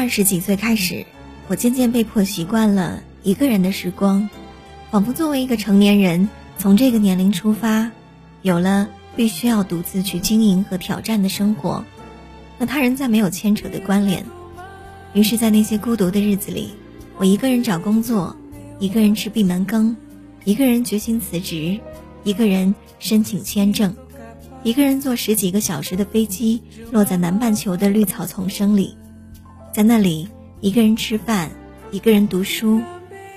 二十几岁开始，我渐渐被迫习惯了一个人的时光，仿佛作为一个成年人，从这个年龄出发，有了必须要独自去经营和挑战的生活，和他人再没有牵扯的关联。于是，在那些孤独的日子里，我一个人找工作，一个人吃闭门羹，一个人决心辞职，一个人申请签证。一个人坐十几个小时的飞机，落在南半球的绿草丛生里，在那里一个人吃饭，一个人读书，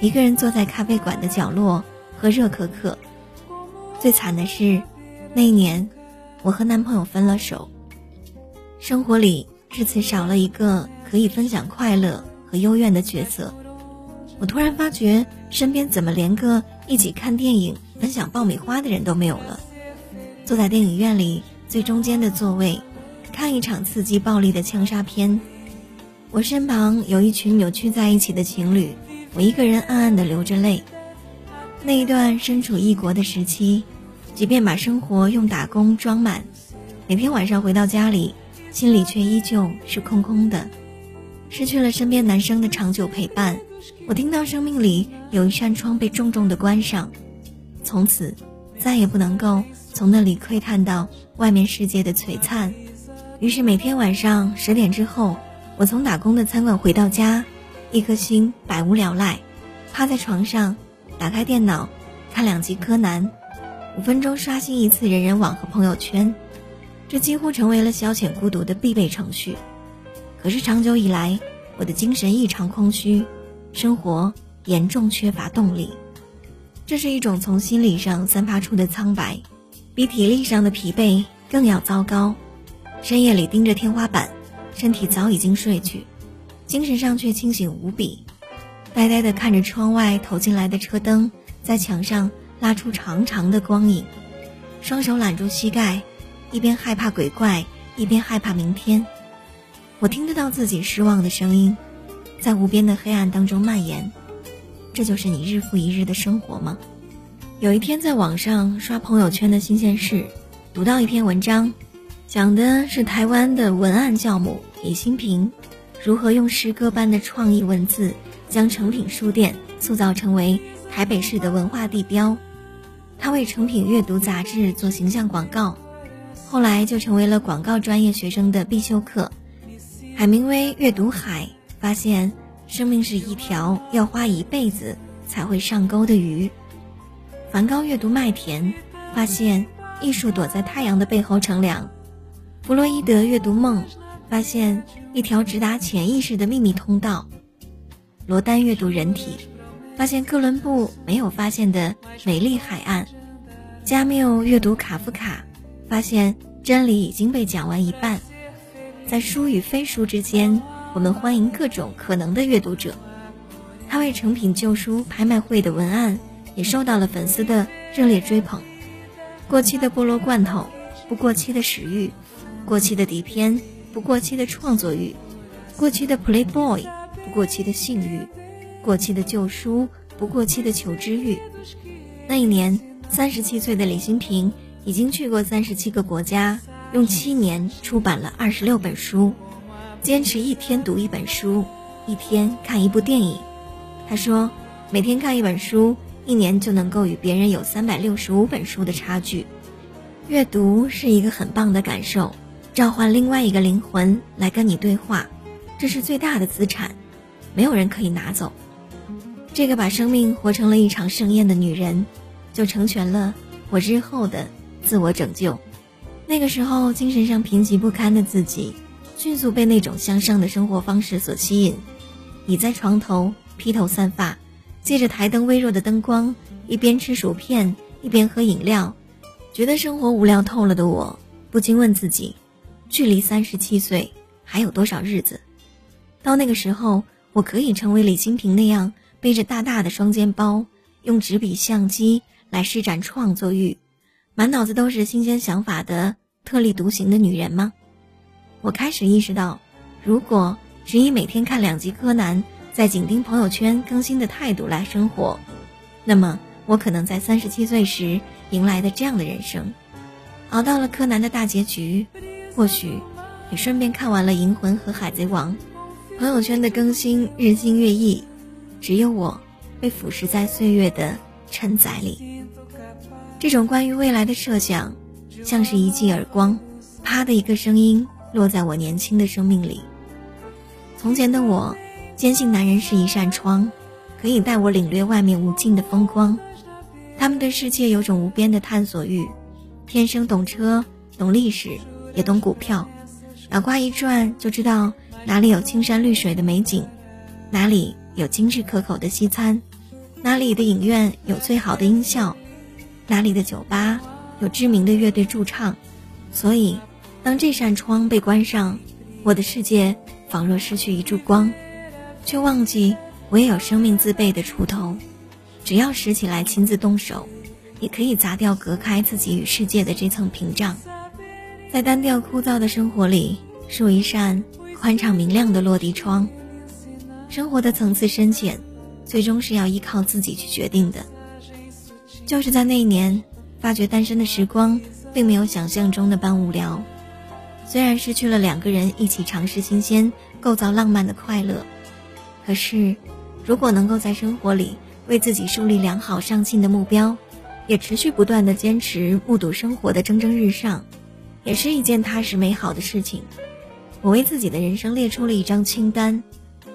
一个人坐在咖啡馆的角落喝热可可。最惨的是，那一年我和男朋友分了手。生活里至此少了一个可以分享快乐和幽怨的角色。我突然发觉，身边怎么连个一起看电影、分享爆米花的人都没有了。坐在电影院里最中间的座位，看一场刺激暴力的枪杀片。我身旁有一群扭曲在一起的情侣，我一个人暗暗的流着泪。那一段身处异国的时期，即便把生活用打工装满，每天晚上回到家里，心里却依旧是空空的。失去了身边男生的长久陪伴，我听到生命里有一扇窗被重重的关上，从此再也不能够。从那里窥探到外面世界的璀璨，于是每天晚上十点之后，我从打工的餐馆回到家，一颗心百无聊赖，趴在床上，打开电脑，看两集柯南，五分钟刷新一次人人网和朋友圈，这几乎成为了消遣孤独的必备程序。可是长久以来，我的精神异常空虚，生活严重缺乏动力，这是一种从心理上散发出的苍白。比体力上的疲惫更要糟糕，深夜里盯着天花板，身体早已经睡去，精神上却清醒无比，呆呆地看着窗外投进来的车灯在墙上拉出长长的光影，双手揽住膝盖，一边害怕鬼怪，一边害怕明天。我听得到自己失望的声音，在无边的黑暗当中蔓延。这就是你日复一日的生活吗？有一天，在网上刷朋友圈的新鲜事，读到一篇文章，讲的是台湾的文案教母李新平，如何用诗歌般的创意文字，将成品书店塑造成为台北市的文化地标。他为成品阅读杂志做形象广告，后来就成为了广告专业学生的必修课。海明威阅读海，发现生命是一条要花一辈子才会上钩的鱼。梵高阅读麦田，发现艺术躲在太阳的背后乘凉；弗洛伊德阅读梦，发现一条直达潜意识的秘密通道；罗丹阅读人体，发现哥伦布没有发现的美丽海岸；加缪阅读卡夫卡，发现真理已经被讲完一半。在书与非书之间，我们欢迎各种可能的阅读者。他为成品旧书拍卖会的文案。也受到了粉丝的热烈追捧。过期的菠萝罐头，不过期的食欲；过期的底片，不过期的创作欲；过期的 Playboy，不过期的性欲；过期的旧书，不过期的求知欲。那一年，三十七岁的李新平已经去过三十七个国家，用七年出版了二十六本书，坚持一天读一本书，一天看一部电影。他说，每天看一本书。一年就能够与别人有三百六十五本书的差距，阅读是一个很棒的感受，召唤另外一个灵魂来跟你对话，这是最大的资产，没有人可以拿走。这个把生命活成了一场盛宴的女人，就成全了我日后的自我拯救。那个时候精神上贫瘠不堪的自己，迅速被那种向上的生活方式所吸引，倚在床头披头散发。借着台灯微弱的灯光，一边吃薯片一边喝饮料，觉得生活无聊透了的我，不禁问自己：距离三十七岁还有多少日子？到那个时候，我可以成为李金平那样背着大大的双肩包，用纸笔相机来施展创作欲，满脑子都是新鲜想法的特立独行的女人吗？我开始意识到，如果只以每天看两集柯南。在紧盯朋友圈更新的态度来生活，那么我可能在三十七岁时迎来的这样的人生，熬到了柯南的大结局，或许也顺便看完了银魂和海贼王，朋友圈的更新日新月异，只有我被腐蚀在岁月的承载里。这种关于未来的设想，像是一记耳光，啪的一个声音落在我年轻的生命里。从前的我，坚信男人是一扇窗，可以带我领略外面无尽的风光。他们对世界有种无边的探索欲，天生懂车、懂历史，也懂股票，脑瓜一转就知道。哪里有青山绿水的美景，哪里有精致可口的西餐，哪里的影院有最好的音效，哪里的酒吧有知名的乐队驻唱。所以，当这扇窗被关上，我的世界仿若失去一束光，却忘记我也有生命自备的锄头，只要拾起来亲自动手，也可以砸掉隔开自己与世界的这层屏障。在单调枯燥的生活里，竖一扇。宽敞明亮的落地窗，生活的层次深浅，最终是要依靠自己去决定的。就是在那一年，发觉单身的时光并没有想象中的般无聊。虽然失去了两个人一起尝试新鲜、构造浪漫的快乐，可是，如果能够在生活里为自己树立良好上进的目标，也持续不断的坚持目睹生活的蒸蒸日上，也是一件踏实美好的事情。我为自己的人生列出了一张清单：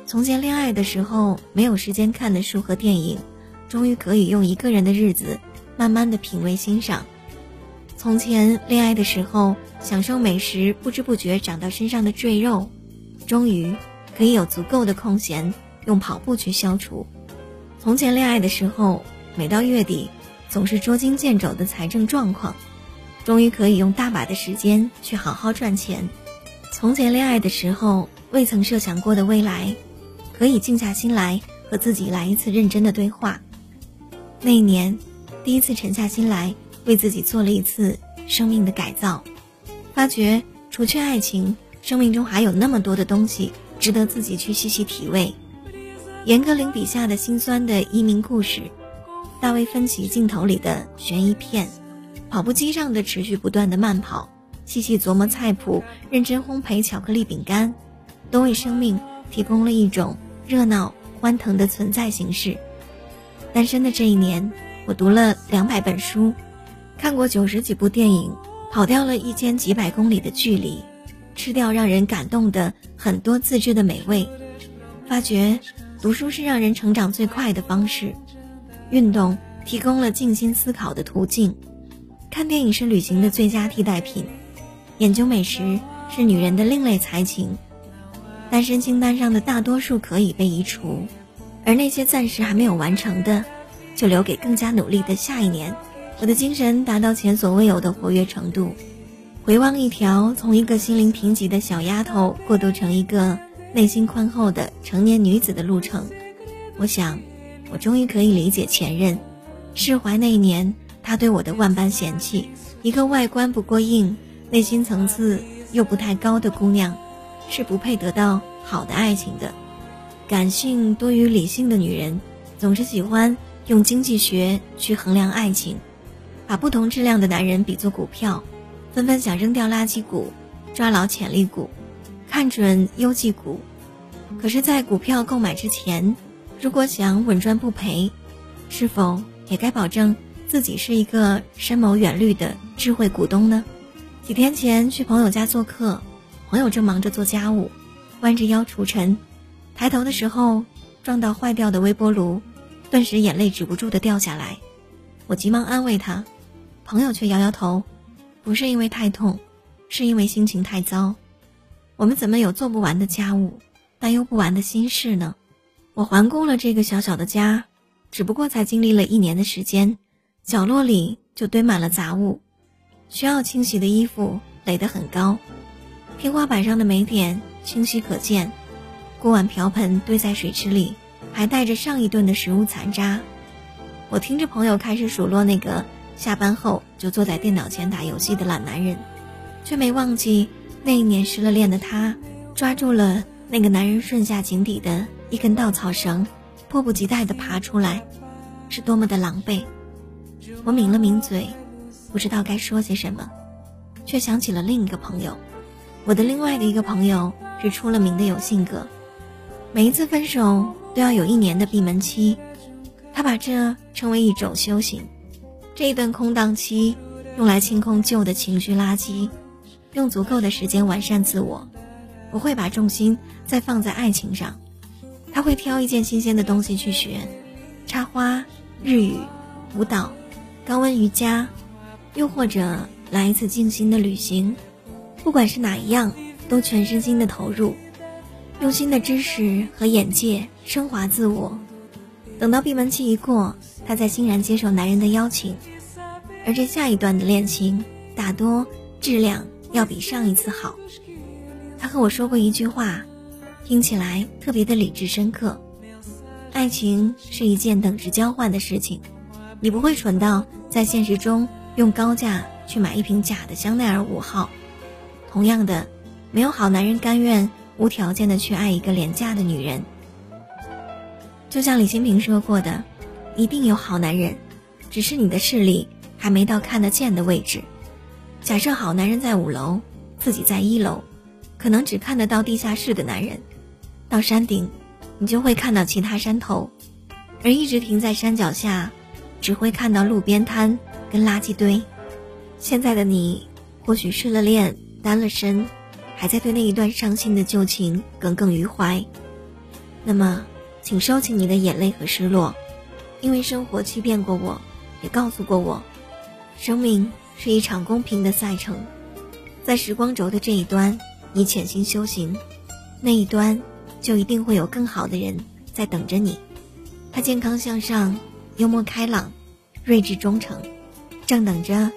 从前恋爱的时候没有时间看的书和电影，终于可以用一个人的日子慢慢的品味欣赏；从前恋爱的时候享受美食不知不觉长到身上的赘肉，终于可以有足够的空闲用跑步去消除；从前恋爱的时候每到月底总是捉襟见肘的财政状况，终于可以用大把的时间去好好赚钱。从前恋爱的时候，未曾设想过的未来，可以静下心来和自己来一次认真的对话。那一年，第一次沉下心来为自己做了一次生命的改造，发觉除去爱情，生命中还有那么多的东西值得自己去细细体味。严歌苓笔下的辛酸的移民故事，大卫芬奇镜头里的悬疑片，跑步机上的持续不断的慢跑。细细琢磨菜谱，认真烘焙巧克力饼干，都为生命提供了一种热闹欢腾的存在形式。单身的这一年，我读了两百本书，看过九十几部电影，跑掉了一千几百公里的距离，吃掉让人感动的很多自制的美味，发觉读书是让人成长最快的方式，运动提供了静心思考的途径，看电影是旅行的最佳替代品。研究美食是女人的另类才情，单身清单上的大多数可以被移除，而那些暂时还没有完成的，就留给更加努力的下一年。我的精神达到前所未有的活跃程度。回望一条从一个心灵贫瘠的小丫头过渡成一个内心宽厚的成年女子的路程，我想，我终于可以理解前任，释怀那一年他对我的万般嫌弃。一个外观不过硬。内心层次又不太高的姑娘，是不配得到好的爱情的。感性多于理性的女人，总是喜欢用经济学去衡量爱情，把不同质量的男人比作股票，纷纷想扔掉垃圾股，抓牢潜力股，看准优绩股。可是，在股票购买之前，如果想稳赚不赔，是否也该保证自己是一个深谋远虑的智慧股东呢？几天前去朋友家做客，朋友正忙着做家务，弯着腰除尘，抬头的时候撞到坏掉的微波炉，顿时眼泪止不住的掉下来。我急忙安慰他，朋友却摇摇头，不是因为太痛，是因为心情太糟。我们怎么有做不完的家务，担忧不完的心事呢？我环顾了这个小小的家，只不过才经历了一年的时间，角落里就堆满了杂物。需要清洗的衣服垒得很高，天花板上的霉点清晰可见，锅碗瓢盆堆在水池里，还带着上一顿的食物残渣。我听着朋友开始数落那个下班后就坐在电脑前打游戏的懒男人，却没忘记那一年失了恋的他抓住了那个男人顺下井底的一根稻草绳，迫不及待地爬出来，是多么的狼狈。我抿了抿嘴。不知道该说些什么，却想起了另一个朋友。我的另外的一个朋友是出了名的有性格，每一次分手都要有一年的闭门期，他把这称为一种修行。这一段空档期，用来清空旧的情绪垃圾，用足够的时间完善自我。不会把重心再放在爱情上，他会挑一件新鲜的东西去学，插花、日语、舞蹈、高温瑜伽，又或者来一次静心的旅行。不管是哪一样，都全身心的投入，用新的知识和眼界升华自我。等到闭门期一过，他才欣然接受男人的邀请。而这下一段的恋情，大多质量要比上一次好。他和我说过一句话，听起来特别的理智深刻。爱情是一件等值交换的事情，你不会蠢到在现实中用高价去买一瓶假的香奈儿五号。同样的，没有好男人甘愿无条件的去爱一个廉价的女人。就像李新平说过的，一定有好男人，只是你的视力还没到看得见的位置。假设好男人在五楼，自己在一楼。可能只看得到地下室的男人，到山顶，你就会看到其他山头；而一直停在山脚下，只会看到路边摊跟垃圾堆。现在的你，或许失了恋，单了身，还在对那一段伤心的旧情耿耿于怀。那么，请收起你的眼泪和失落，因为生活欺骗过我，也告诉过我，生命是一场公平的赛程，在时光轴的这一端。你潜心修行，那一端就一定会有更好的人在等着你。他健康向上，幽默开朗，睿智忠诚，正等着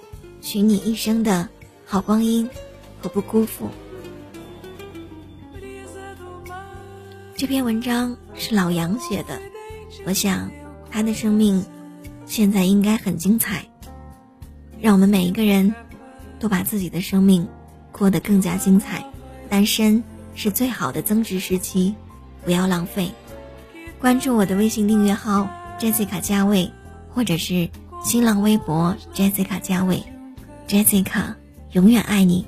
许你一生的好光阴和不辜负。这篇文章是老杨写的，我想他的生命现在应该很精彩。让我们每一个人都把自己的生命过得更加精彩。单身是最好的增值时期，不要浪费。关注我的微信订阅号 Jessica 加位，或者是新浪微博 Jessica 加位，Jessica 永远爱你。